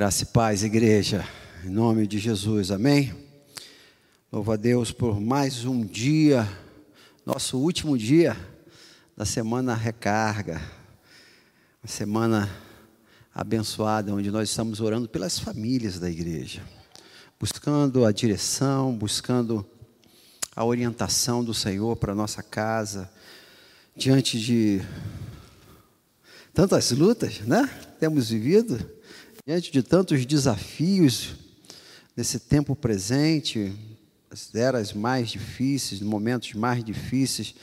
Graça e paz, igreja, em nome de Jesus, amém? Louvo a Deus por mais um dia, nosso último dia da semana recarga, uma semana abençoada, onde nós estamos orando pelas famílias da igreja, buscando a direção, buscando a orientação do Senhor para nossa casa, diante de tantas lutas, né? Temos vivido Diante de tantos desafios nesse tempo presente, as eras mais difíceis, momentos mais difíceis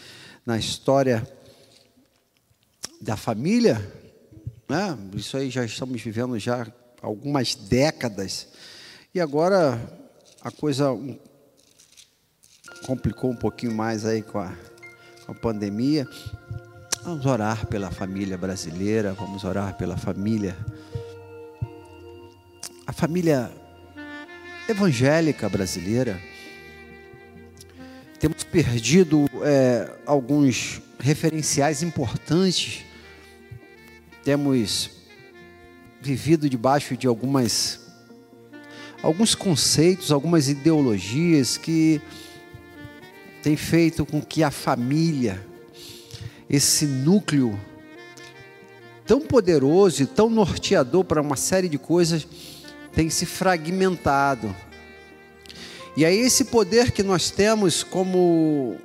na história da família, né? isso aí já estamos vivendo já algumas décadas, e agora a coisa complicou um pouquinho mais aí com a, com a pandemia. Vamos orar pela família brasileira, vamos orar pela família a família evangélica brasileira, temos perdido é, alguns referenciais importantes, temos vivido debaixo de algumas alguns conceitos, algumas ideologias que têm feito com que a família, esse núcleo tão poderoso e tão norteador para uma série de coisas, tem se fragmentado. E aí, esse poder que nós temos como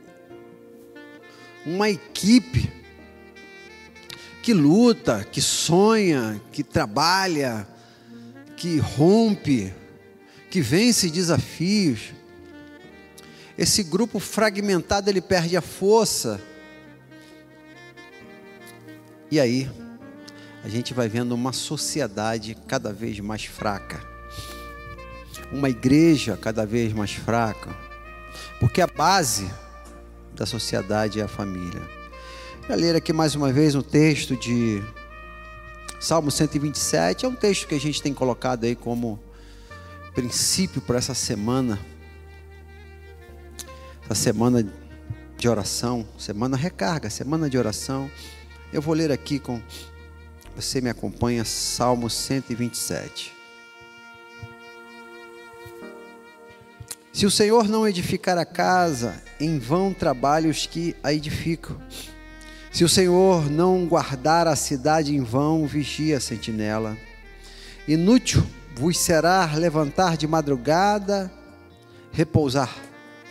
uma equipe que luta, que sonha, que trabalha, que rompe, que vence desafios. Esse grupo fragmentado ele perde a força. E aí, a gente vai vendo uma sociedade cada vez mais fraca, uma igreja cada vez mais fraca, porque a base da sociedade é a família. Vou ler aqui mais uma vez um texto de Salmo 127, é um texto que a gente tem colocado aí como princípio para essa semana, essa semana de oração, semana recarga, semana de oração. Eu vou ler aqui com você me acompanha, Salmo 127. Se o Senhor não edificar a casa, em vão trabalham os que a edificam. Se o Senhor não guardar a cidade, em vão vigia a sentinela. Inútil vos será levantar de madrugada, repousar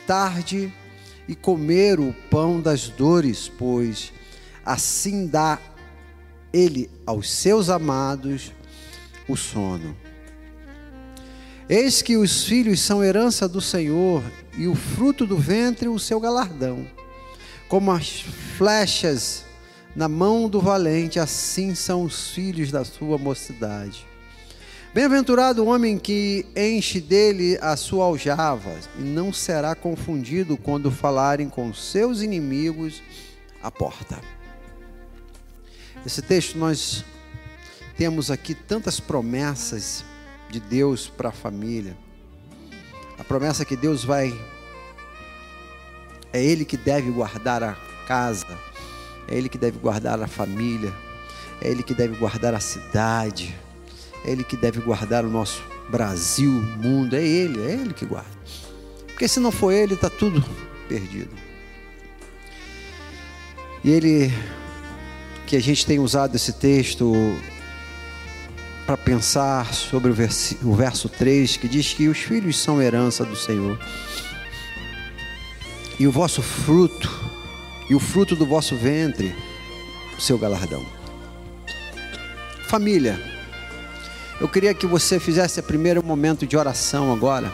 tarde e comer o pão das dores, pois assim dá ele aos seus amados o sono. Eis que os filhos são herança do Senhor e o fruto do ventre o seu galardão. Como as flechas na mão do valente, assim são os filhos da sua mocidade. Bem-aventurado o homem que enche dele a sua aljava, e não será confundido quando falarem com seus inimigos à porta. Esse texto nós temos aqui tantas promessas de Deus para a família. A promessa que Deus vai é ele que deve guardar a casa, é ele que deve guardar a família, é ele que deve guardar a cidade, é ele que deve guardar o nosso Brasil, mundo, é ele, é ele que guarda. Porque se não for ele, está tudo perdido. E ele que a gente tem usado esse texto para pensar sobre o verso, o verso 3, que diz que os filhos são herança do Senhor. E o vosso fruto, e o fruto do vosso ventre, o seu galardão. Família, eu queria que você fizesse o primeiro momento de oração agora.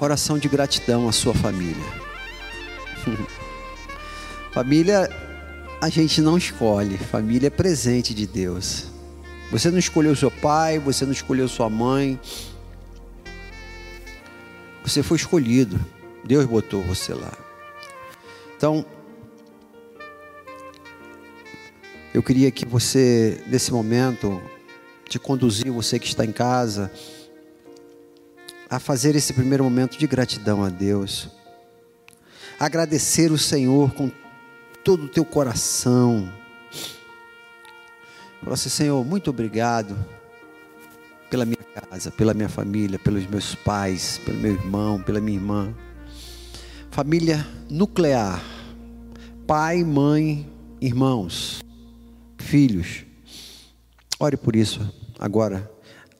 Oração de gratidão à sua família. família a gente não escolhe, família é presente de Deus. Você não escolheu seu pai, você não escolheu sua mãe. Você foi escolhido. Deus botou você lá. Então, eu queria que você, nesse momento, te conduzir, você que está em casa, a fazer esse primeiro momento de gratidão a Deus. Agradecer o Senhor com todo o teu coração. Fala assim, Senhor, muito obrigado pela minha casa, pela minha família, pelos meus pais, pelo meu irmão, pela minha irmã. Família nuclear. Pai, mãe, irmãos, filhos. Ore por isso agora,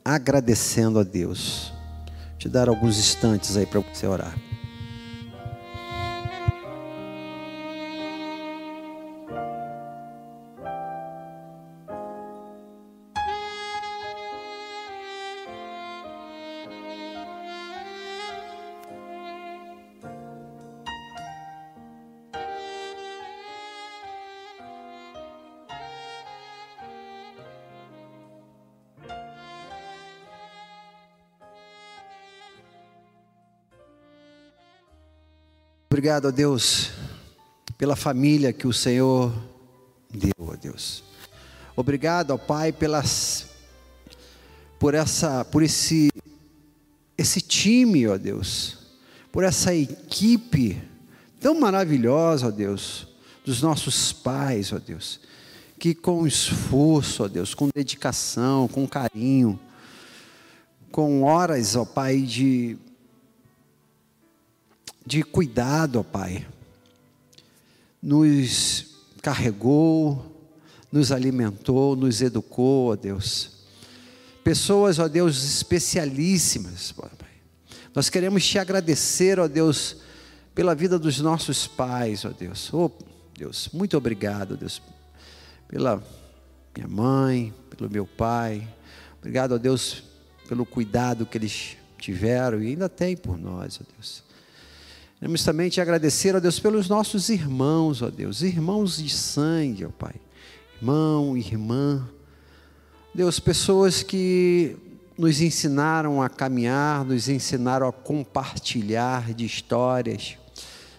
agradecendo a Deus. Vou te dar alguns instantes aí para você orar. Obrigado a Deus pela família que o Senhor deu, a Deus. Obrigado ao Pai pelas por essa por esse esse time, ó Deus, por essa equipe tão maravilhosa, ó Deus, dos nossos pais, ó Deus, que com esforço, ó Deus, com dedicação, com carinho, com horas, ó Pai, de de cuidado, ó Pai. Nos carregou, nos alimentou, nos educou, ó Deus. Pessoas, ó Deus, especialíssimas, ó Pai. Nós queremos te agradecer, ó Deus, pela vida dos nossos pais, ó Deus. Oh, Deus, muito obrigado, Deus, pela minha mãe, pelo meu pai. Obrigado, ó Deus, pelo cuidado que eles tiveram e ainda têm por nós, ó Deus. Queremos também te agradecer, ó Deus, pelos nossos irmãos, ó Deus, irmãos de sangue, ó Pai. Irmão, irmã. Deus, pessoas que nos ensinaram a caminhar, nos ensinaram a compartilhar de histórias,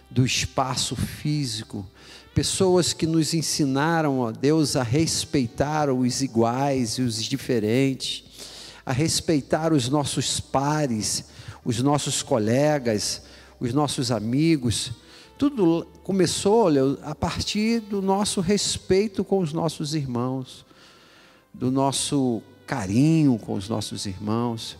do espaço físico. Pessoas que nos ensinaram, ó Deus, a respeitar os iguais e os diferentes, a respeitar os nossos pares, os nossos colegas, os nossos amigos. Tudo começou olha, a partir do nosso respeito com os nossos irmãos, do nosso carinho com os nossos irmãos.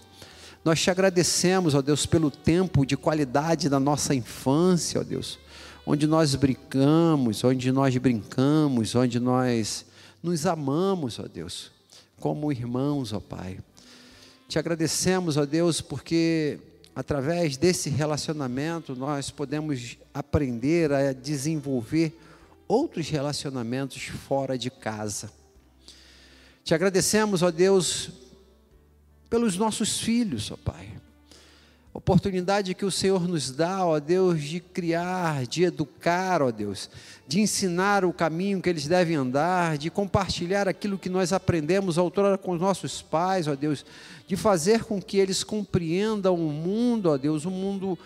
Nós te agradecemos, ó Deus, pelo tempo de qualidade da nossa infância, ó Deus, onde nós brincamos, onde nós brincamos, onde nós nos amamos, ó Deus, como irmãos, ó Pai. Te agradecemos, ó Deus, porque através desse relacionamento, nós podemos aprender a desenvolver outros relacionamentos fora de casa. Te agradecemos, ó Deus, pelos nossos filhos, ó Pai oportunidade que o Senhor nos dá, ó Deus, de criar, de educar, ó Deus, de ensinar o caminho que eles devem andar, de compartilhar aquilo que nós aprendemos outrora com os nossos pais, ó Deus, de fazer com que eles compreendam o mundo, ó Deus, o mundo,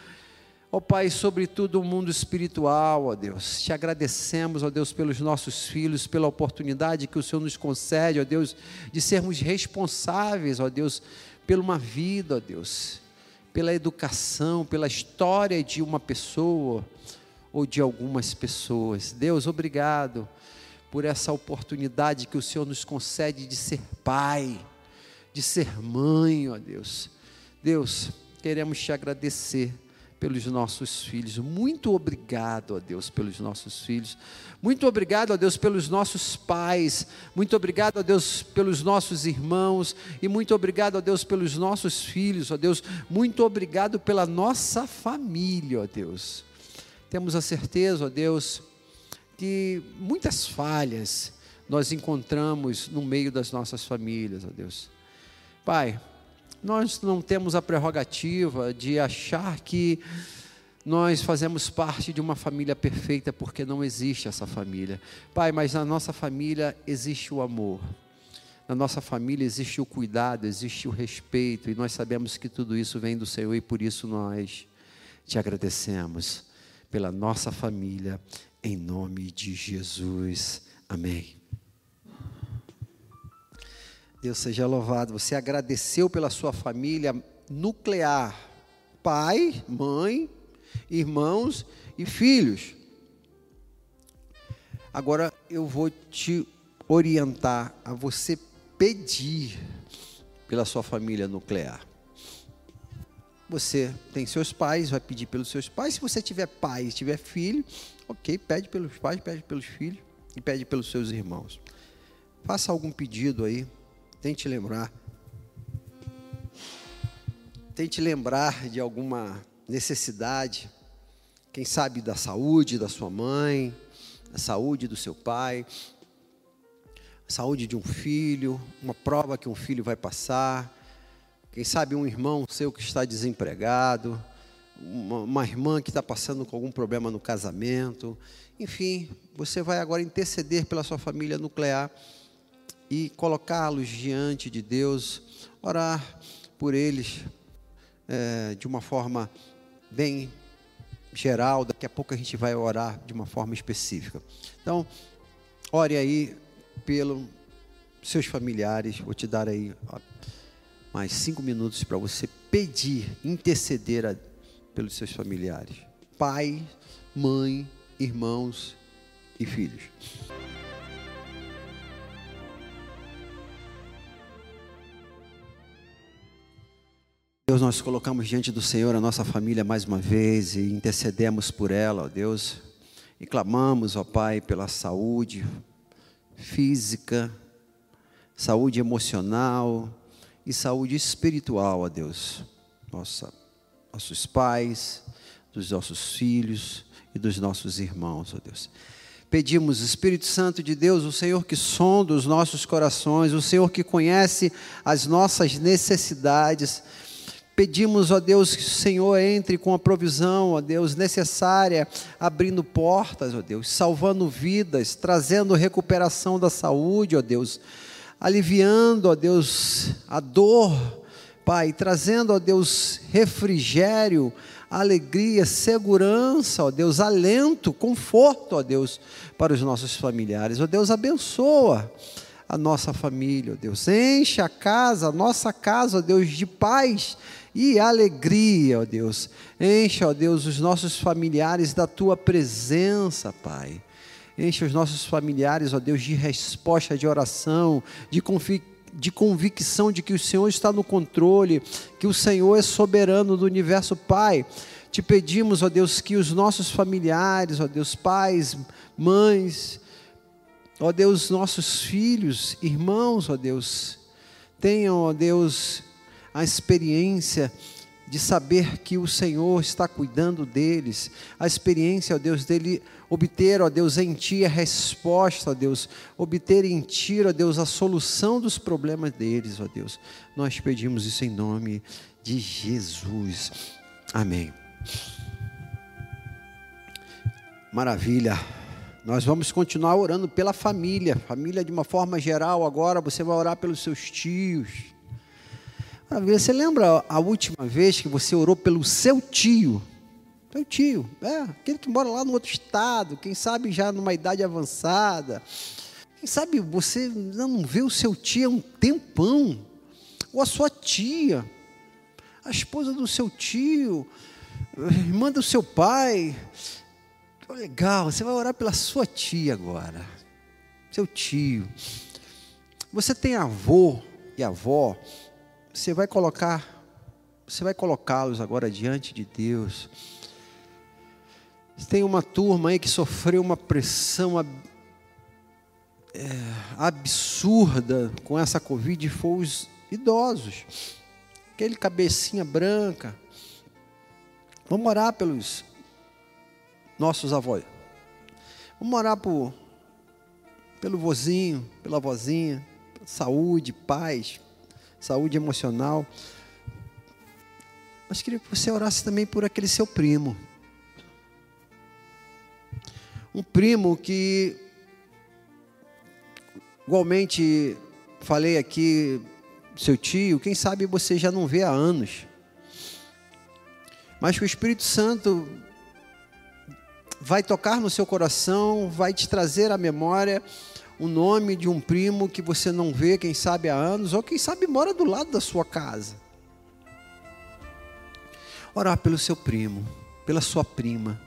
ó Pai, sobretudo o mundo espiritual, ó Deus. Te agradecemos, ó Deus, pelos nossos filhos, pela oportunidade que o Senhor nos concede, ó Deus, de sermos responsáveis, ó Deus, por uma vida, ó Deus pela educação, pela história de uma pessoa ou de algumas pessoas. Deus, obrigado por essa oportunidade que o Senhor nos concede de ser pai, de ser mãe, ó Deus. Deus, queremos te agradecer pelos nossos filhos. Muito obrigado, ó Deus, pelos nossos filhos. Muito obrigado, ó Deus, pelos nossos pais. Muito obrigado, ó Deus, pelos nossos irmãos. E muito obrigado, ó Deus, pelos nossos filhos, ó Deus. Muito obrigado pela nossa família, ó Deus. Temos a certeza, ó Deus, que muitas falhas nós encontramos no meio das nossas famílias, ó Deus. Pai, nós não temos a prerrogativa de achar que nós fazemos parte de uma família perfeita, porque não existe essa família. Pai, mas na nossa família existe o amor. Na nossa família existe o cuidado, existe o respeito, e nós sabemos que tudo isso vem do Senhor e por isso nós te agradecemos pela nossa família, em nome de Jesus. Amém. Deus seja louvado. Você agradeceu pela sua família nuclear: pai, mãe, irmãos e filhos. Agora eu vou te orientar a você pedir pela sua família nuclear. Você tem seus pais, vai pedir pelos seus pais. Se você tiver pai, tiver filho, ok, pede pelos pais, pede pelos filhos e pede pelos seus irmãos. Faça algum pedido aí, tente lembrar. Tente lembrar de alguma necessidade, quem sabe da saúde da sua mãe, da saúde do seu pai, saúde de um filho, uma prova que um filho vai passar, quem sabe um irmão seu que está desempregado, uma, uma irmã que está passando com algum problema no casamento, enfim, você vai agora interceder pela sua família nuclear e colocá-los diante de Deus, orar por eles é, de uma forma bem geral. Daqui a pouco a gente vai orar de uma forma específica. Então, ore aí pelos seus familiares. Vou te dar aí ó, mais cinco minutos para você pedir, interceder a, pelos seus familiares. Pai, mãe, irmãos e filhos. Deus, nós colocamos diante do Senhor a nossa família mais uma vez e intercedemos por ela, ó Deus, e clamamos, ó Pai, pela saúde física, saúde emocional e saúde espiritual, ó Deus. Nossa, nossos pais, dos nossos filhos e dos nossos irmãos, ó Deus. Pedimos, Espírito Santo de Deus, o Senhor que sonda os nossos corações, o Senhor que conhece as nossas necessidades, Pedimos, ó Deus, que o Senhor entre com a provisão, ó Deus, necessária, abrindo portas, ó Deus, salvando vidas, trazendo recuperação da saúde, ó Deus, aliviando, ó Deus, a dor, Pai, trazendo, ó Deus, refrigério, alegria, segurança, ó Deus, alento, conforto, ó Deus, para os nossos familiares. Ó Deus, abençoa a nossa família, ó Deus. Enche a casa, a nossa casa, ó Deus, de paz e alegria, ó Deus. Enche, ó Deus, os nossos familiares da tua presença, Pai. Enche os nossos familiares, ó Deus, de resposta de oração, de convicção de convicção de que o Senhor está no controle, que o Senhor é soberano do universo, Pai. Te pedimos, ó Deus, que os nossos familiares, ó Deus, pais, mães, ó Deus, nossos filhos, irmãos, ó Deus, tenham, ó Deus, a experiência de saber que o Senhor está cuidando deles, a experiência, ó Deus, dele obter, ó Deus, em Ti a resposta, ó Deus, obter em Ti, ó Deus, a solução dos problemas deles, ó Deus. Nós pedimos isso em nome de Jesus. Amém. Maravilha. Nós vamos continuar orando pela família, família de uma forma geral. Agora você vai orar pelos seus tios, você lembra a última vez que você orou pelo seu tio? Seu tio, é, aquele que mora lá no outro estado, quem sabe já numa idade avançada. Quem sabe você não vê o seu tio há um tempão, ou a sua tia, a esposa do seu tio, irmã do seu pai. Legal, você vai orar pela sua tia agora, seu tio. Você tem avô e avó você vai colocar, você vai colocá-los agora diante de Deus. Tem uma turma aí que sofreu uma pressão é, absurda com essa Covid, foi os idosos, aquele cabecinha branca. Vamos orar pelos nossos avós. Vamos orar por, pelo vozinho, pela vozinha, saúde, paz, saúde emocional. Mas queria que você orasse também por aquele seu primo. Um primo que, igualmente, falei aqui, seu tio, quem sabe você já não vê há anos. Mas que o Espírito Santo vai tocar no seu coração, vai te trazer à memória o nome de um primo que você não vê, quem sabe há anos, ou quem sabe mora do lado da sua casa. Orar pelo seu primo, pela sua prima.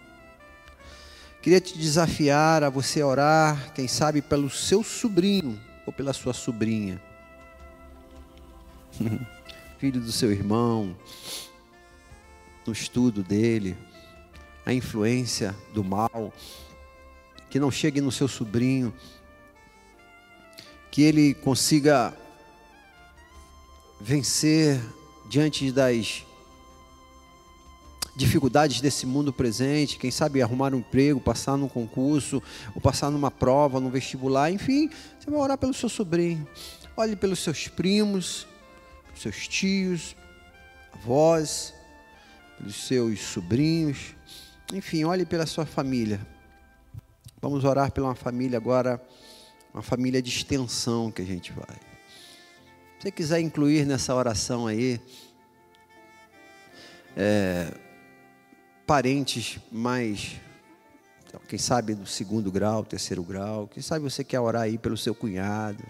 Queria te desafiar a você orar, quem sabe pelo seu sobrinho ou pela sua sobrinha, filho do seu irmão, no estudo dele, a influência do mal, que não chegue no seu sobrinho, que ele consiga vencer diante das dificuldades desse mundo presente, quem sabe arrumar um emprego, passar num concurso, ou passar numa prova, num vestibular, enfim, você vai orar pelo seu sobrinho. Olhe pelos seus primos, seus tios, avós, pelos seus sobrinhos, enfim, olhe pela sua família. Vamos orar pela uma família agora, uma família de extensão que a gente vai. Se você quiser incluir nessa oração aí, é, parentes mais, quem sabe do segundo grau, terceiro grau, quem sabe você quer orar aí pelo seu cunhado.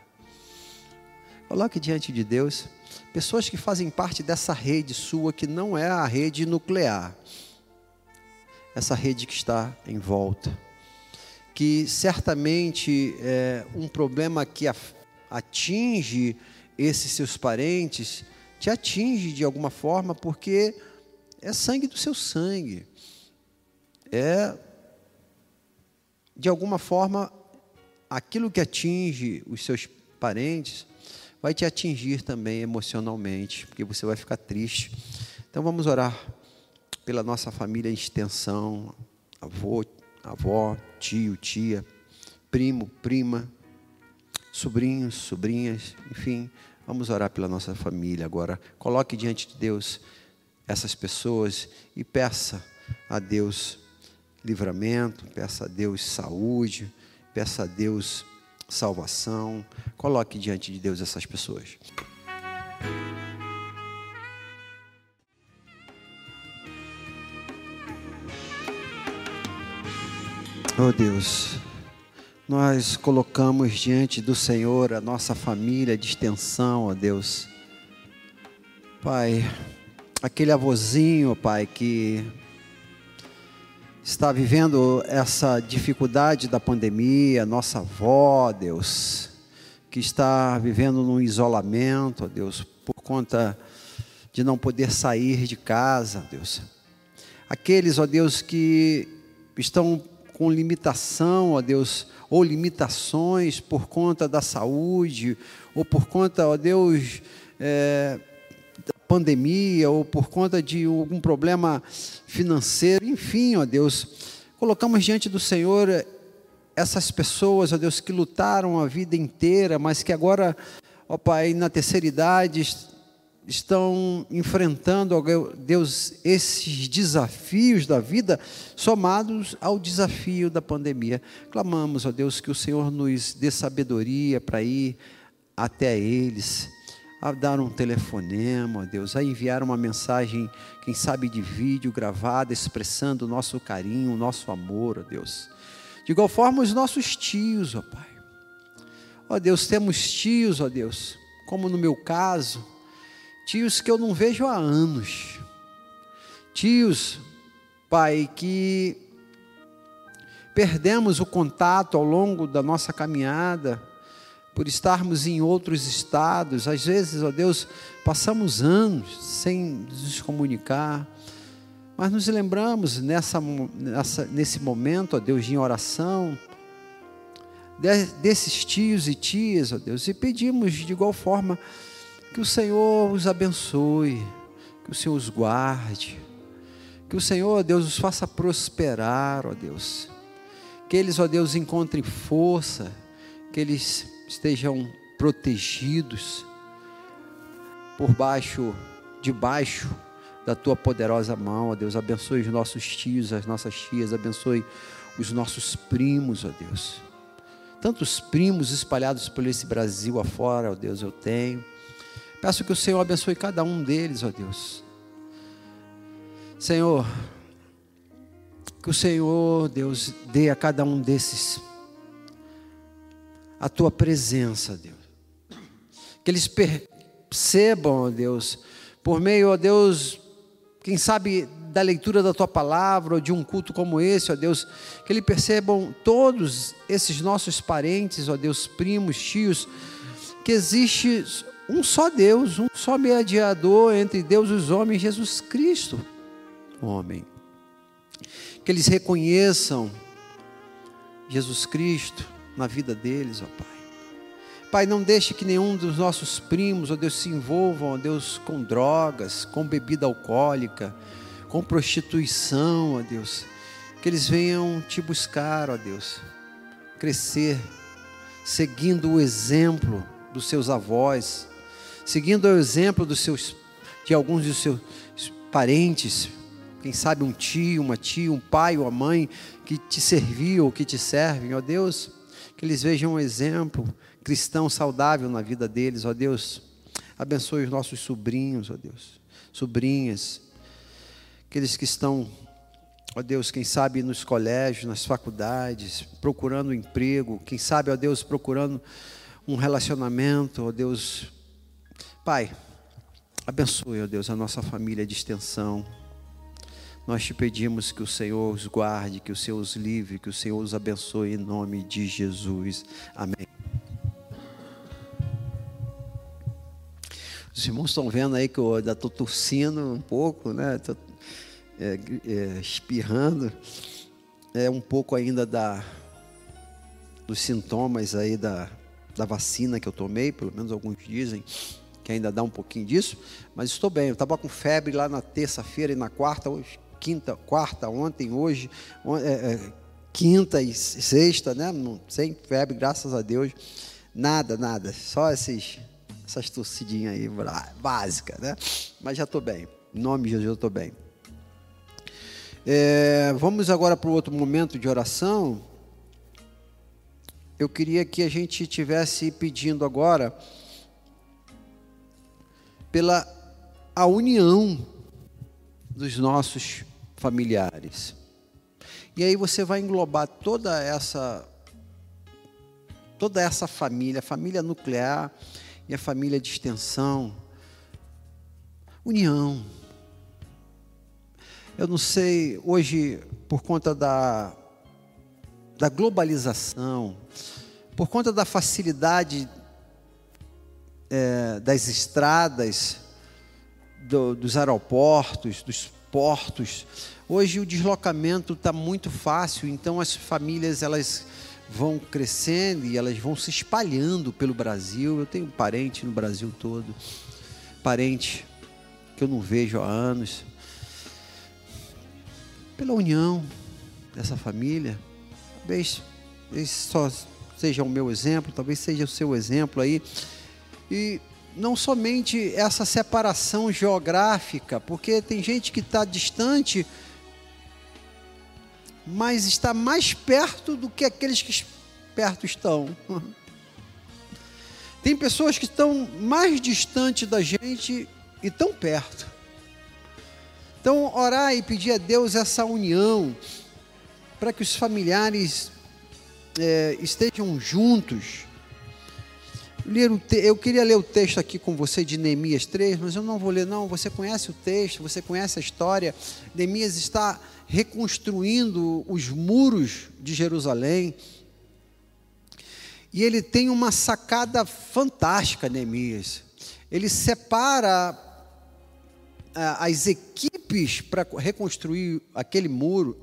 Coloque diante de Deus pessoas que fazem parte dessa rede sua que não é a rede nuclear, essa rede que está em volta, que certamente é um problema que atinge esses seus parentes te atinge de alguma forma porque é sangue do seu sangue. É, de alguma forma, aquilo que atinge os seus parentes vai te atingir também emocionalmente, porque você vai ficar triste. Então vamos orar pela nossa família em extensão, avô, avó, tio, tia, primo, prima, sobrinhos, sobrinhas, enfim, vamos orar pela nossa família agora. Coloque diante de Deus essas pessoas e peça a Deus livramento, peça a Deus saúde, peça a Deus salvação. Coloque diante de Deus essas pessoas. Oh Deus, nós colocamos diante do Senhor a nossa família de extensão, ó oh Deus. Pai, aquele avôzinho, Pai, que está vivendo essa dificuldade da pandemia, nossa avó, Deus, que está vivendo num isolamento, ó Deus, por conta de não poder sair de casa, Deus. Aqueles, ó Deus, que estão com limitação, ó Deus, ou limitações por conta da saúde, ou por conta, ó Deus, é, pandemia ou por conta de algum problema financeiro, enfim, ó Deus, colocamos diante do Senhor essas pessoas, ó Deus, que lutaram a vida inteira, mas que agora, ó Pai, na terceira idade estão enfrentando, Deus, esses desafios da vida somados ao desafio da pandemia. Clamamos, ó Deus, que o Senhor nos dê sabedoria para ir até eles a dar um telefonema, ó Deus, a enviar uma mensagem, quem sabe de vídeo gravada, expressando o nosso carinho, o nosso amor, ó Deus. De igual forma, os nossos tios, ó Pai. Ó Deus, temos tios, ó Deus, como no meu caso, tios que eu não vejo há anos. Tios, Pai, que perdemos o contato ao longo da nossa caminhada, por estarmos em outros estados. Às vezes, ó Deus, passamos anos sem nos comunicar, mas nos lembramos nessa, nessa, nesse momento, ó Deus, em oração, de, desses tios e tias, ó Deus, e pedimos de igual forma que o Senhor os abençoe, que o Senhor os guarde, que o Senhor, ó Deus, os faça prosperar, ó Deus, que eles, ó Deus, encontrem força, que eles estejam protegidos por baixo, debaixo da tua poderosa mão, ó Deus. Abençoe os nossos tios, as nossas tias, abençoe os nossos primos, ó Deus. Tantos primos espalhados por esse Brasil afora, ó Deus, eu tenho. Peço que o Senhor abençoe cada um deles, ó Deus. Senhor, que o Senhor, Deus, dê a cada um desses a tua presença, Deus. Que eles percebam, ó Deus, por meio, ó Deus, quem sabe da leitura da tua palavra ou de um culto como esse, ó Deus, que eles percebam todos esses nossos parentes, ó Deus, primos, tios, que existe um só Deus, um só mediador entre Deus e os homens, Jesus Cristo, homem. Que eles reconheçam Jesus Cristo na vida deles, ó Pai. Pai, não deixe que nenhum dos nossos primos, ó Deus, se envolvam, ó Deus, com drogas, com bebida alcoólica, com prostituição, ó Deus. Que eles venham te buscar, ó Deus, crescer, seguindo o exemplo dos seus avós, seguindo o exemplo dos seus, de alguns dos seus parentes, quem sabe um tio, uma tia, um pai ou uma mãe que te serviu ou que te servem, ó Deus, que eles vejam um exemplo cristão saudável na vida deles, ó Deus. Abençoe os nossos sobrinhos, ó Deus, sobrinhas, aqueles que estão, ó Deus, quem sabe nos colégios, nas faculdades, procurando emprego, quem sabe, ó Deus, procurando um relacionamento, ó Deus. Pai, abençoe, ó Deus, a nossa família de extensão. Nós te pedimos que o Senhor os guarde, que o Senhor os livre, que o Senhor os abençoe em nome de Jesus. Amém. Os irmãos estão vendo aí que eu ainda estou tossindo um pouco, né? Estou é, é, espirrando. É um pouco ainda da, dos sintomas aí da, da vacina que eu tomei, pelo menos alguns dizem que ainda dá um pouquinho disso, mas estou bem. Eu estava com febre lá na terça-feira e na quarta, hoje quinta, quarta, ontem, hoje, é, é, quinta e sexta, né? Sem febre, graças a Deus. Nada, nada. Só esses, essas torcidinhas aí, básica, né? Mas já estou bem. Em nome de Jesus, eu estou bem. É, vamos agora para o outro momento de oração. Eu queria que a gente tivesse pedindo agora pela a união dos nossos familiares. E aí você vai englobar toda essa toda essa família, a família nuclear e a família de extensão. União. Eu não sei, hoje, por conta da, da globalização, por conta da facilidade é, das estradas, do, dos aeroportos, dos portos. Hoje o deslocamento está muito fácil, então as famílias elas vão crescendo e elas vão se espalhando pelo Brasil. Eu tenho parente no Brasil todo, parente que eu não vejo há anos. Pela união dessa família, talvez esse só seja o meu exemplo, talvez seja o seu exemplo aí. E não somente essa separação geográfica, porque tem gente que está distante, mas está mais perto do que aqueles que perto estão. Tem pessoas que estão mais distantes da gente e tão perto. Então, orar e pedir a Deus essa união, para que os familiares é, estejam juntos, eu queria ler o texto aqui com você de Neemias 3, mas eu não vou ler, não. Você conhece o texto, você conhece a história. Neemias está reconstruindo os muros de Jerusalém. E ele tem uma sacada fantástica, Neemias. Ele separa as equipes para reconstruir aquele muro.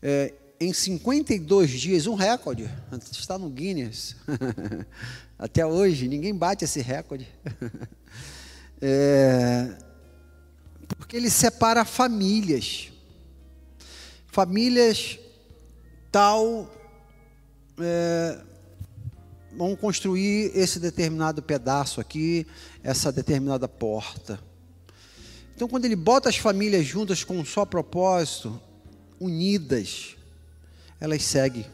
É, em 52 dias, um recorde, está no Guinness. Até hoje, ninguém bate esse recorde. É, porque ele separa famílias. Famílias tal é, vão construir esse determinado pedaço aqui, essa determinada porta. Então, quando ele bota as famílias juntas com um só propósito, unidas, elas seguem.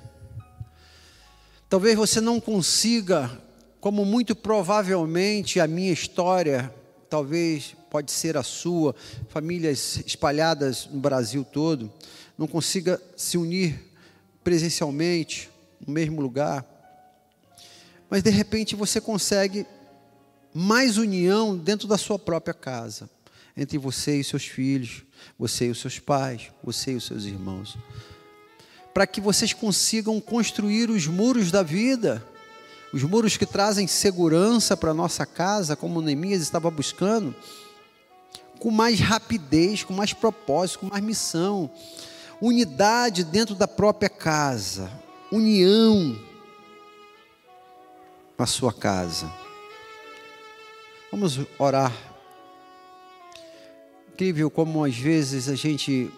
Talvez você não consiga, como muito provavelmente a minha história, talvez pode ser a sua, famílias espalhadas no Brasil todo, não consiga se unir presencialmente no mesmo lugar. Mas de repente você consegue mais união dentro da sua própria casa. entre você e seus filhos, você e os seus pais, você e os seus irmãos. Para que vocês consigam construir os muros da vida, os muros que trazem segurança para nossa casa, como Neemias estava buscando, com mais rapidez, com mais propósito, com mais missão. Unidade dentro da própria casa, união na sua casa. Vamos orar. Incrível como às vezes a gente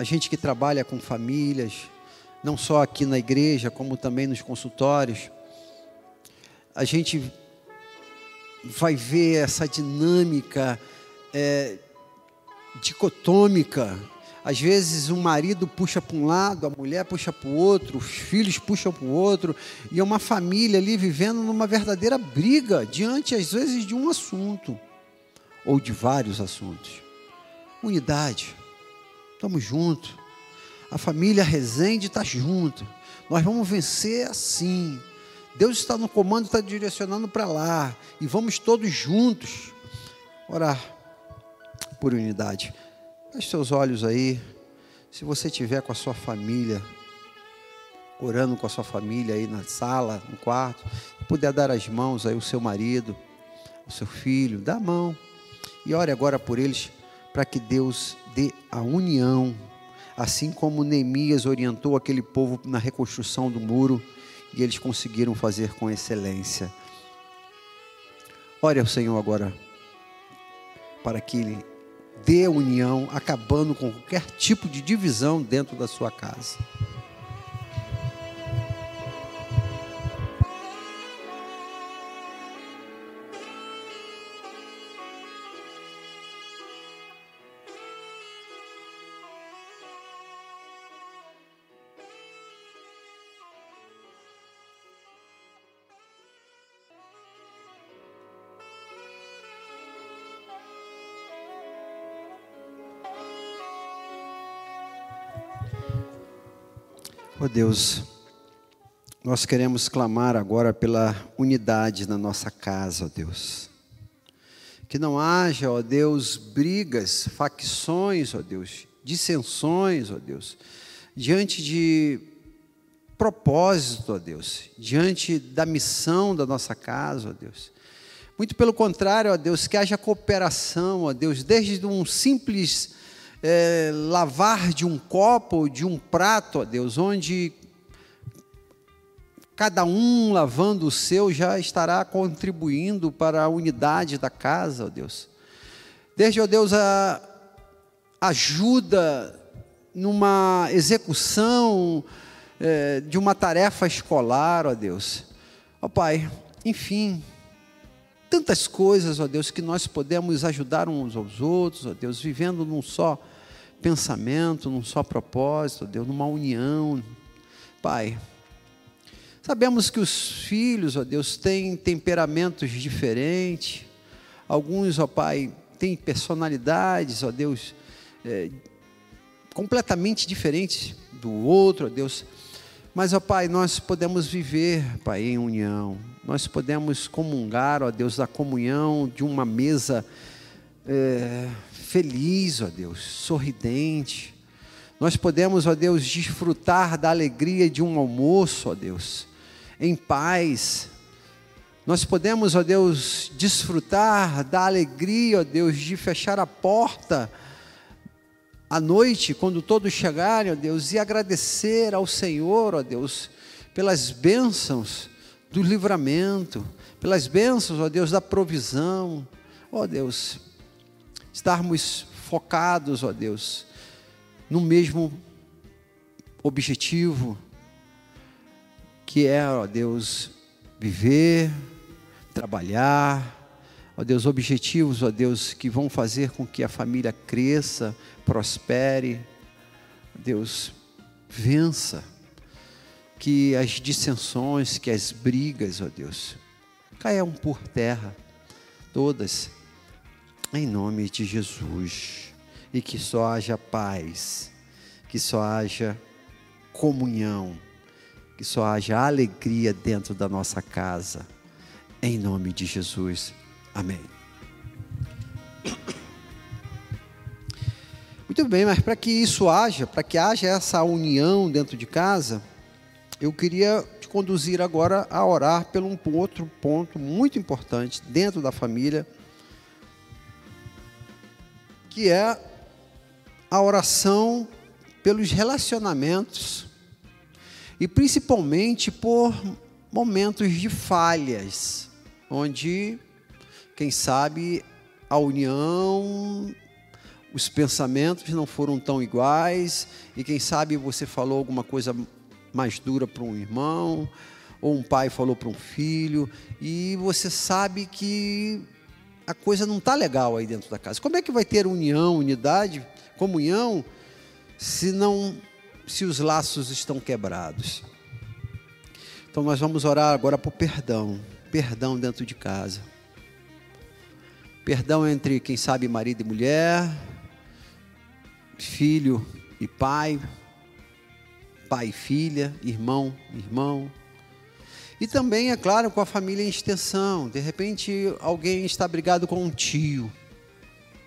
a gente que trabalha com famílias, não só aqui na igreja, como também nos consultórios, a gente vai ver essa dinâmica é, dicotômica. Às vezes o marido puxa para um lado, a mulher puxa para o outro, os filhos puxam para o outro, e é uma família ali vivendo numa verdadeira briga diante, às vezes, de um assunto, ou de vários assuntos. Unidade, estamos juntos. A família Resende está junto. Nós vamos vencer assim. Deus está no comando, está direcionando para lá. E vamos todos juntos orar por unidade. Feche seus olhos aí. Se você estiver com a sua família, orando com a sua família aí na sala, no quarto, puder dar as mãos aí ao seu marido, ao seu filho, dá a mão. E ore agora por eles, para que Deus dê a união assim como Neemias orientou aquele povo na reconstrução do muro e eles conseguiram fazer com excelência. Ore ao Senhor agora para que Ele dê união, acabando com qualquer tipo de divisão dentro da sua casa. Oh Deus, nós queremos clamar agora pela unidade na nossa casa, oh Deus. Que não haja, ó oh Deus, brigas, facções, ó Deus, dissensões, ó Deus, diante de propósito, ó Deus, diante da missão da nossa casa, ó Deus. Muito pelo contrário, ó Deus, que haja cooperação, ó Deus, desde um simples é, lavar de um copo, de um prato, ó Deus, onde cada um lavando o seu já estará contribuindo para a unidade da casa, ó Deus. Desde, ó Deus, a ajuda numa execução é, de uma tarefa escolar, ó Deus. Ó Pai, enfim, tantas coisas, ó Deus, que nós podemos ajudar uns aos outros, ó Deus, vivendo num só pensamento, num só propósito, Deus, numa união. Pai, sabemos que os filhos, ó Deus, têm temperamentos diferentes, alguns, ó Pai, têm personalidades, ó Deus, é, completamente diferentes do outro, ó Deus. Mas, ó Pai, nós podemos viver, Pai, em união. Nós podemos comungar, ó Deus, da comunhão de uma mesa é, feliz, ó Deus, sorridente. Nós podemos, ó Deus, desfrutar da alegria de um almoço, ó Deus, em paz. Nós podemos, ó Deus, desfrutar da alegria, ó Deus, de fechar a porta à noite, quando todos chegarem, ó Deus, e agradecer ao Senhor, ó Deus, pelas bênçãos do livramento, pelas bênçãos, ó Deus, da provisão, ó Deus, estarmos focados, ó Deus, no mesmo objetivo, que é, ó Deus, viver, trabalhar, ó Deus, objetivos, ó Deus, que vão fazer com que a família cresça, prospere, Deus, vença, que as dissensões, que as brigas, ó Deus, caiam por terra, todas, em nome de Jesus. E que só haja paz, que só haja comunhão, que só haja alegria dentro da nossa casa. Em nome de Jesus. Amém. Muito bem, mas para que isso haja, para que haja essa união dentro de casa, eu queria te conduzir agora a orar por um outro ponto muito importante dentro da família, que é a oração pelos relacionamentos e principalmente por momentos de falhas, onde quem sabe, a união, os pensamentos não foram tão iguais, e quem sabe você falou alguma coisa mais dura para um irmão, ou um pai falou para um filho, e você sabe que a coisa não está legal aí dentro da casa. Como é que vai ter união, unidade, comunhão, se não, se os laços estão quebrados? Então nós vamos orar agora por perdão, perdão dentro de casa. Perdão entre, quem sabe, marido e mulher, filho e pai, pai e filha, irmão, irmão. E também, é claro, com a família em extensão. De repente, alguém está brigado com um tio.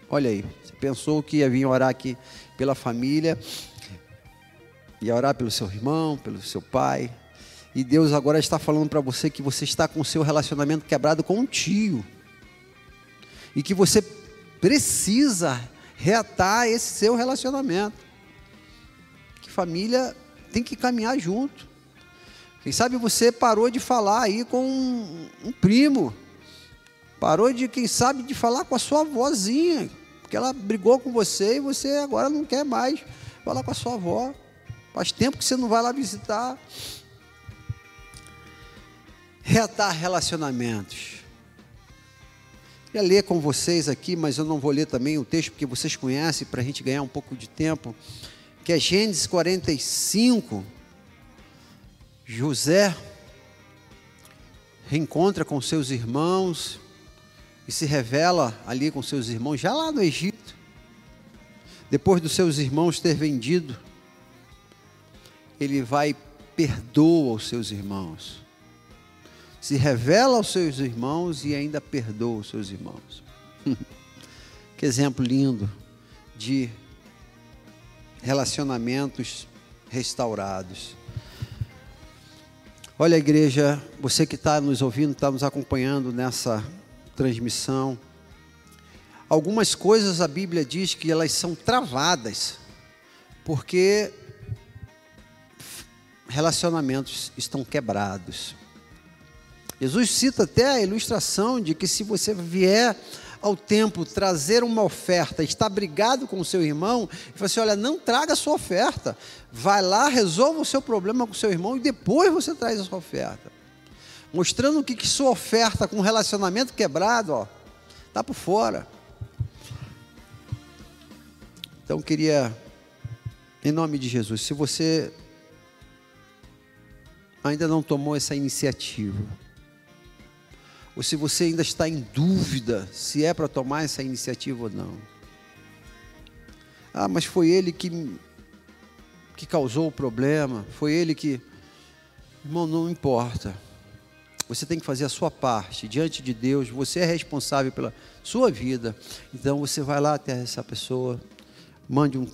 Olha aí, você pensou que ia vir orar aqui pela família, ia orar pelo seu irmão, pelo seu pai. E Deus agora está falando para você que você está com o seu relacionamento quebrado com um tio e que você precisa reatar esse seu relacionamento. Que família tem que caminhar junto. Quem sabe você parou de falar aí com um, um primo, parou de, quem sabe, de falar com a sua avózinha, porque ela brigou com você e você agora não quer mais falar com a sua avó. Faz tempo que você não vai lá visitar. Reatar relacionamentos ia ler com vocês aqui, mas eu não vou ler também o texto, porque vocês conhecem, para a gente ganhar um pouco de tempo, que é Gênesis 45. José reencontra com seus irmãos e se revela ali com seus irmãos, já lá no Egito, depois dos seus irmãos ter vendido, ele vai perdoa os seus irmãos se revela aos seus irmãos e ainda perdoa os seus irmãos. que exemplo lindo de relacionamentos restaurados. Olha, igreja, você que está nos ouvindo, está nos acompanhando nessa transmissão. Algumas coisas a Bíblia diz que elas são travadas, porque relacionamentos estão quebrados. Jesus cita até a ilustração de que se você vier ao templo trazer uma oferta, está brigado com o seu irmão, e fala assim: olha, não traga a sua oferta, vai lá, resolva o seu problema com o seu irmão e depois você traz a sua oferta. Mostrando que, que sua oferta com relacionamento quebrado, ó, está por fora. Então queria, em nome de Jesus, se você ainda não tomou essa iniciativa, ou se você ainda está em dúvida se é para tomar essa iniciativa ou não. Ah, mas foi ele que, que causou o problema, foi ele que. Irmão, não importa. Você tem que fazer a sua parte diante de Deus, você é responsável pela sua vida. Então você vai lá até essa pessoa, mande um,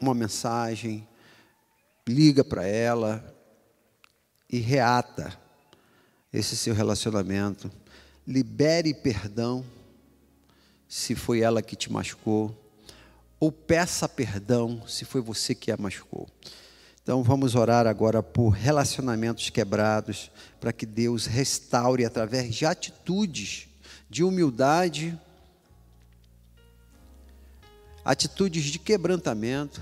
uma mensagem, liga para ela e reata esse seu relacionamento. Libere perdão se foi ela que te machucou, ou peça perdão se foi você que a machucou. Então vamos orar agora por relacionamentos quebrados, para que Deus restaure através de atitudes de humildade, atitudes de quebrantamento,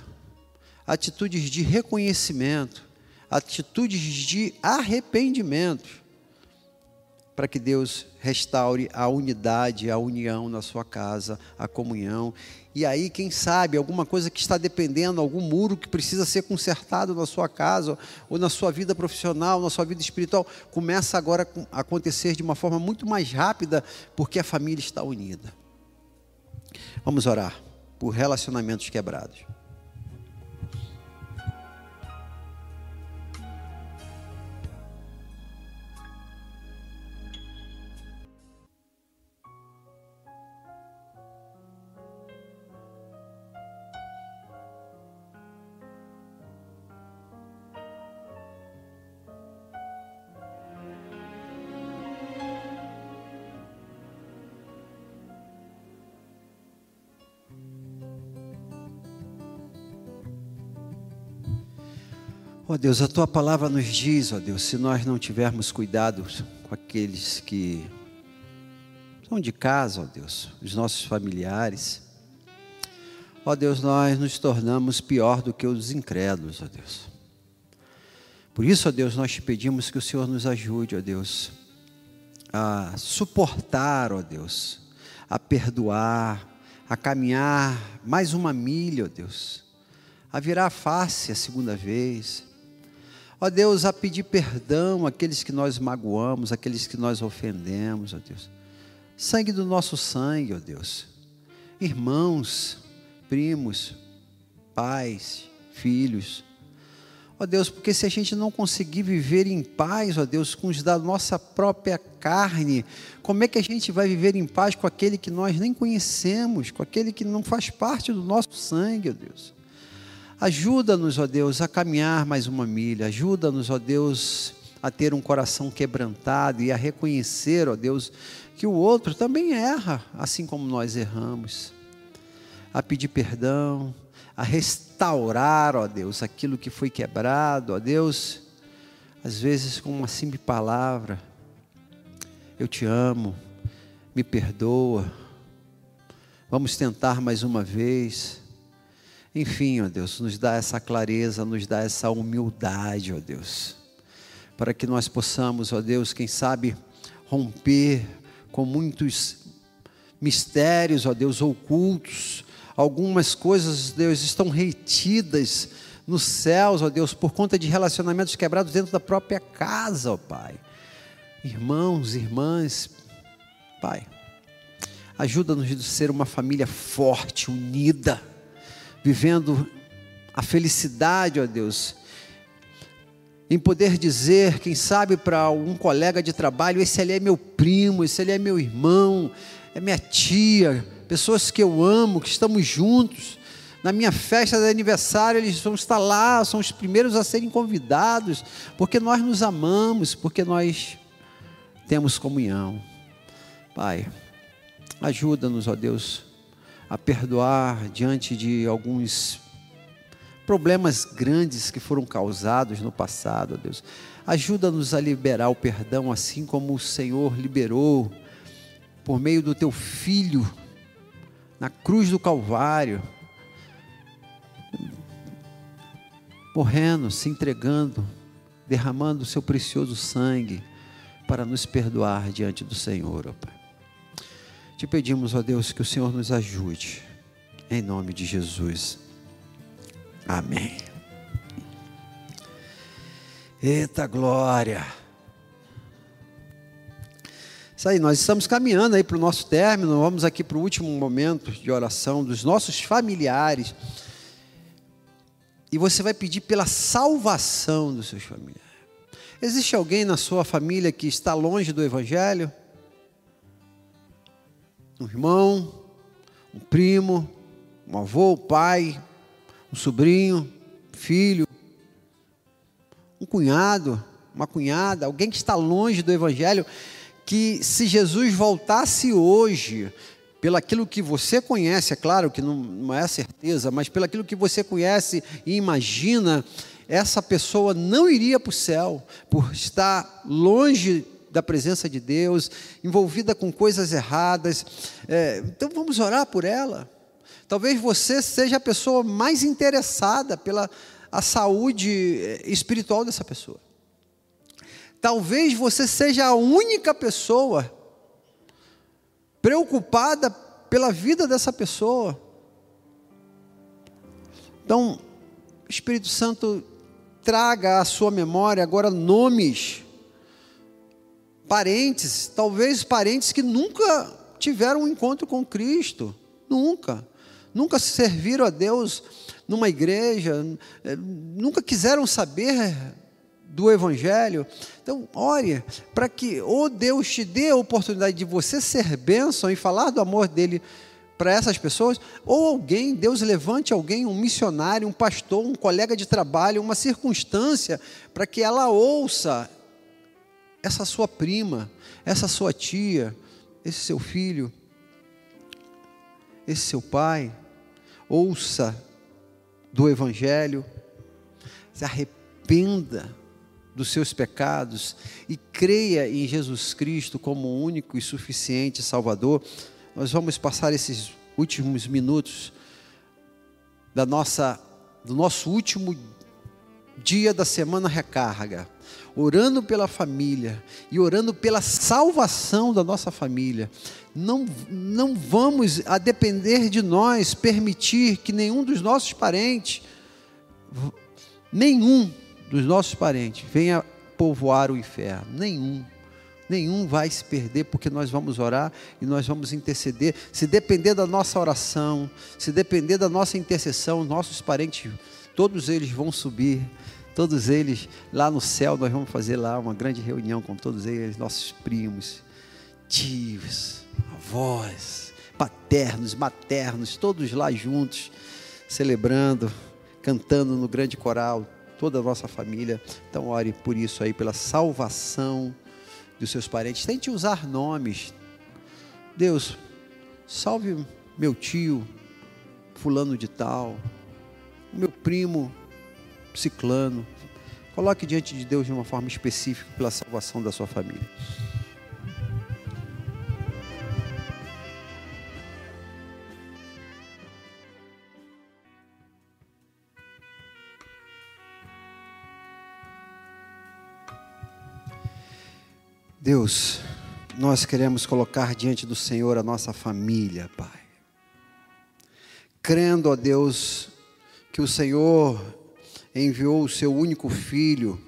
atitudes de reconhecimento, atitudes de arrependimento para que Deus restaure a unidade, a união na sua casa, a comunhão. E aí, quem sabe, alguma coisa que está dependendo, algum muro que precisa ser consertado na sua casa, ou na sua vida profissional, na sua vida espiritual, começa agora a acontecer de uma forma muito mais rápida, porque a família está unida. Vamos orar por relacionamentos quebrados. Ó oh Deus, a tua palavra nos diz, ó oh Deus, se nós não tivermos cuidado com aqueles que são de casa, ó Deus, os nossos familiares, ó Deus, nós nos tornamos pior do que os incrédulos, ó Deus. Por isso, ó Deus, nós te pedimos que o Senhor nos ajude, ó Deus, a suportar, ó Deus, a perdoar, a caminhar mais uma milha, ó Deus, a virar a face a segunda vez, Ó Deus, a pedir perdão àqueles que nós magoamos, àqueles que nós ofendemos, ó Deus. Sangue do nosso sangue, ó Deus. Irmãos, primos, pais, filhos. Ó Deus, porque se a gente não conseguir viver em paz, ó Deus, com os da nossa própria carne, como é que a gente vai viver em paz com aquele que nós nem conhecemos, com aquele que não faz parte do nosso sangue, ó Deus? Ajuda-nos, ó Deus, a caminhar mais uma milha. Ajuda-nos, ó Deus, a ter um coração quebrantado e a reconhecer, ó Deus, que o outro também erra, assim como nós erramos. A pedir perdão, a restaurar, ó Deus, aquilo que foi quebrado, ó Deus, às vezes com uma simples palavra. Eu te amo, me perdoa. Vamos tentar mais uma vez. Enfim, ó Deus, nos dá essa clareza, nos dá essa humildade, ó Deus, para que nós possamos, ó Deus, quem sabe, romper com muitos mistérios, ó Deus, ocultos. Algumas coisas, Deus, estão retidas nos céus, ó Deus, por conta de relacionamentos quebrados dentro da própria casa, ó Pai. Irmãos, irmãs, Pai, ajuda-nos a ser uma família forte, unida vivendo a felicidade, ó Deus, em poder dizer, quem sabe para um colega de trabalho, esse ali é meu primo, esse ali é meu irmão, é minha tia, pessoas que eu amo, que estamos juntos. Na minha festa de aniversário, eles vão estar lá, são os primeiros a serem convidados, porque nós nos amamos, porque nós temos comunhão. Pai, ajuda-nos, ó Deus, a perdoar diante de alguns problemas grandes que foram causados no passado, Deus. Ajuda-nos a liberar o perdão, assim como o Senhor liberou por meio do teu filho na cruz do Calvário, morrendo, se entregando, derramando o seu precioso sangue para nos perdoar diante do Senhor, ó Pai. Te pedimos, ó Deus, que o Senhor nos ajude, em nome de Jesus. Amém. Eita glória! Isso aí, nós estamos caminhando aí para o nosso término, vamos aqui para o último momento de oração dos nossos familiares. E você vai pedir pela salvação dos seus familiares. Existe alguém na sua família que está longe do Evangelho? Um irmão, um primo, um avô, um pai, um sobrinho, filho, um cunhado, uma cunhada, alguém que está longe do Evangelho, que se Jesus voltasse hoje, pelo aquilo que você conhece, é claro que não, não é certeza, mas pelo aquilo que você conhece e imagina, essa pessoa não iria para o céu, por estar longe da presença de Deus, envolvida com coisas erradas. É, então vamos orar por ela. Talvez você seja a pessoa mais interessada pela a saúde é, espiritual dessa pessoa. Talvez você seja a única pessoa preocupada pela vida dessa pessoa. Então, Espírito Santo traga à sua memória agora nomes parentes, talvez parentes que nunca tiveram um encontro com Cristo, nunca, nunca serviram a Deus numa igreja, eh, nunca quiseram saber do Evangelho. Então, ore para que ou Deus te dê a oportunidade de você ser bênção e falar do amor dele para essas pessoas, ou alguém, Deus levante alguém, um missionário, um pastor, um colega de trabalho, uma circunstância, para que ela ouça essa sua prima, essa sua tia, esse seu filho, esse seu pai, ouça do Evangelho, se arrependa dos seus pecados e creia em Jesus Cristo como único e suficiente Salvador, nós vamos passar esses últimos minutos da nossa, do nosso último dia da semana recarga, orando pela família e orando pela salvação da nossa família. Não, não vamos, a depender de nós, permitir que nenhum dos nossos parentes, nenhum dos nossos parentes venha povoar o inferno. Nenhum. Nenhum vai se perder, porque nós vamos orar e nós vamos interceder. Se depender da nossa oração, se depender da nossa intercessão, nossos parentes, todos eles vão subir, todos eles lá no céu, nós vamos fazer lá uma grande reunião com todos eles, nossos primos, tios, avós, paternos, maternos, todos lá juntos, celebrando, cantando no grande coral, toda a nossa família. Então, ore por isso aí, pela salvação dos seus parentes. Tente usar nomes. Deus, salve meu tio, fulano de tal, meu primo, ciclano. Coloque diante de Deus de uma forma específica pela salvação da sua família. Deus, nós queremos colocar diante do Senhor a nossa família, Pai. Crendo, ó Deus, que o Senhor enviou o seu único filho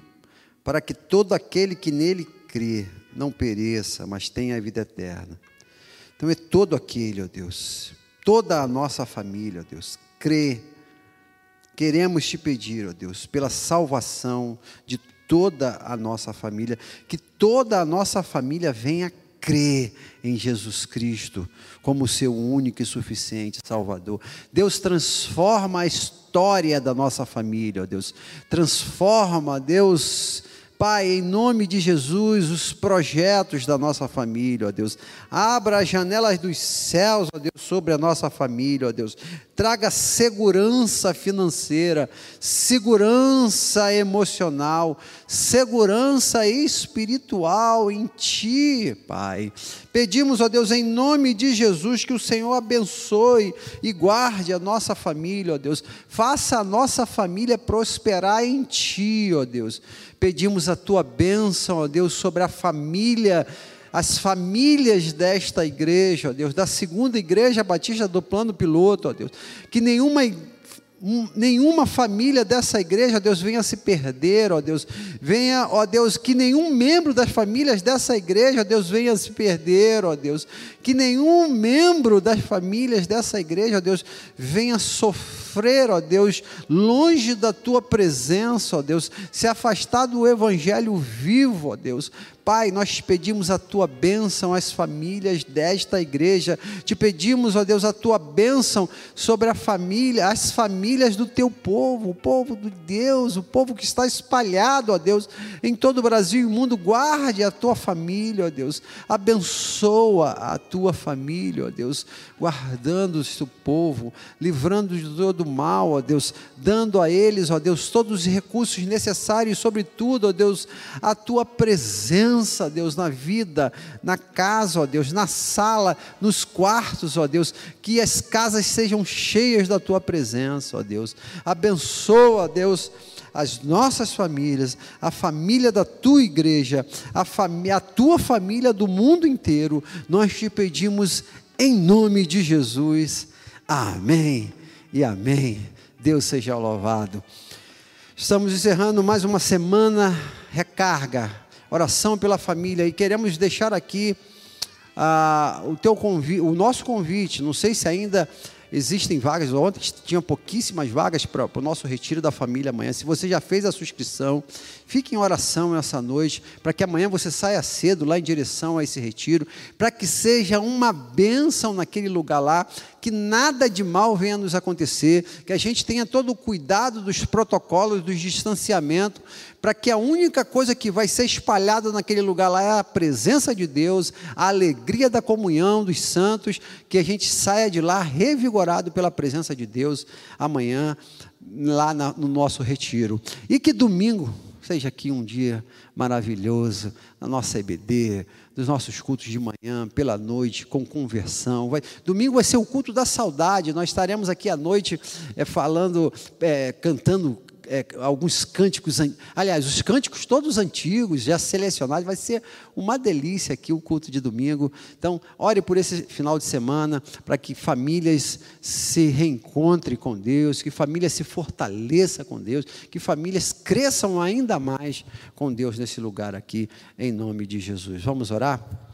para que todo aquele que nele crê não pereça, mas tenha a vida eterna. Então é todo aquele, ó Deus, toda a nossa família, ó Deus, crê. Queremos te pedir, ó Deus, pela salvação de toda a nossa família, que toda a nossa família venha crer em Jesus Cristo como seu único e suficiente Salvador. Deus transforma a história da nossa família, ó Deus. Transforma, Deus, Pai, em nome de Jesus, os projetos da nossa família, ó Deus. Abra as janelas dos céus, ó Deus, sobre a nossa família, ó Deus. Traga segurança financeira, segurança emocional, segurança espiritual em Ti, Pai. Pedimos, ó Deus, em nome de Jesus, que o Senhor abençoe e guarde a nossa família, ó Deus. Faça a nossa família prosperar em Ti, ó Deus. Pedimos a tua bênção, ó Deus, sobre a família, as famílias desta igreja, ó Deus, da segunda igreja batista do plano piloto, ó Deus, que nenhuma nenhuma família dessa igreja, ó Deus, venha se perder, ó Deus, venha, ó Deus, que nenhum membro das famílias dessa igreja, ó Deus, venha se perder, ó Deus, que nenhum membro das famílias dessa igreja, ó Deus, venha sofrer, ó Deus, longe da tua presença, ó Deus, se afastar do evangelho vivo, ó Deus, Pai, nós pedimos a tua bênção às famílias desta igreja. Te pedimos, ó Deus, a tua bênção sobre a família, as famílias do teu povo, o povo de Deus, o povo que está espalhado, ó Deus, em todo o Brasil e o mundo. Guarde a tua família, ó Deus. Abençoa a tua família, ó Deus, guardando o seu povo, livrando de todo mal, ó Deus, dando a eles, ó Deus, todos os recursos necessários, sobretudo, ó Deus, a tua presença presença, Deus, na vida, na casa, ó Deus, na sala, nos quartos, ó Deus, que as casas sejam cheias da tua presença, ó Deus. Abençoa, Deus, as nossas famílias, a família da tua igreja, a, a tua família do mundo inteiro. Nós te pedimos em nome de Jesus. Amém e amém. Deus seja louvado. Estamos encerrando mais uma semana recarga oração pela família e queremos deixar aqui ah, o teu convite, o nosso convite. Não sei se ainda existem vagas. Ontem tinha pouquíssimas vagas para o nosso retiro da família amanhã. Se você já fez a inscrição, fique em oração essa noite, para que amanhã você saia cedo lá em direção a esse retiro, para que seja uma bênção naquele lugar lá, que nada de mal venha nos acontecer, que a gente tenha todo o cuidado dos protocolos, do distanciamento, para que a única coisa que vai ser espalhada naquele lugar lá é a presença de Deus, a alegria da comunhão dos santos, que a gente saia de lá revigorado pela presença de Deus amanhã lá na, no nosso retiro. E que domingo seja aqui um dia maravilhoso na nossa EBD, dos nossos cultos de manhã, pela noite, com conversão. Vai, domingo vai ser o culto da saudade. Nós estaremos aqui à noite é, falando, é, cantando é, alguns cânticos, aliás, os cânticos todos antigos, já selecionados, vai ser uma delícia aqui o culto de domingo. Então, ore por esse final de semana, para que famílias se reencontrem com Deus, que famílias se fortaleçam com Deus, que famílias cresçam ainda mais com Deus nesse lugar aqui, em nome de Jesus. Vamos orar?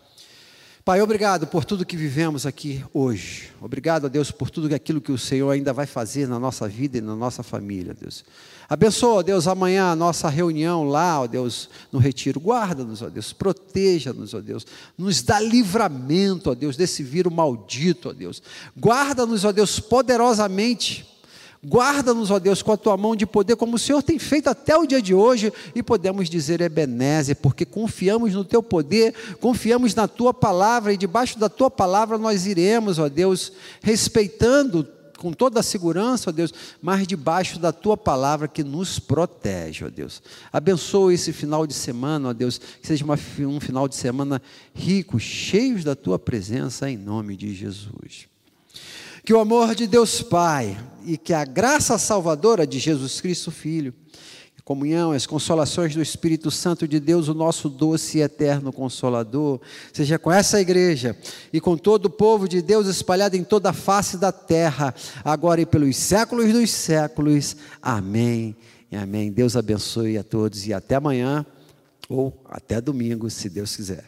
Pai, obrigado por tudo que vivemos aqui hoje. Obrigado a Deus por tudo aquilo que o Senhor ainda vai fazer na nossa vida e na nossa família, Deus. Abençoa, Deus, amanhã a nossa reunião lá, ó Deus, no retiro. Guarda-nos, ó Deus, proteja-nos, ó Deus. Nos dá livramento, ó Deus, desse vírus maldito, ó Deus. Guarda-nos, ó Deus, poderosamente. Guarda-nos, ó Deus, com a tua mão de poder, como o Senhor tem feito até o dia de hoje, e podemos dizer Ebenezer, porque confiamos no teu poder, confiamos na tua palavra, e debaixo da tua palavra nós iremos, ó Deus, respeitando com toda a segurança, ó Deus, mas debaixo da tua palavra que nos protege, ó Deus. Abençoa esse final de semana, ó Deus, que seja uma, um final de semana rico, cheios da tua presença, em nome de Jesus. Que o amor de Deus Pai e que a graça salvadora de Jesus Cristo Filho comunhão, as consolações do Espírito Santo de Deus, o nosso doce e eterno consolador, seja com essa igreja e com todo o povo de Deus espalhado em toda a face da terra, agora e pelos séculos dos séculos. Amém. Amém. Deus abençoe a todos e até amanhã ou até domingo, se Deus quiser.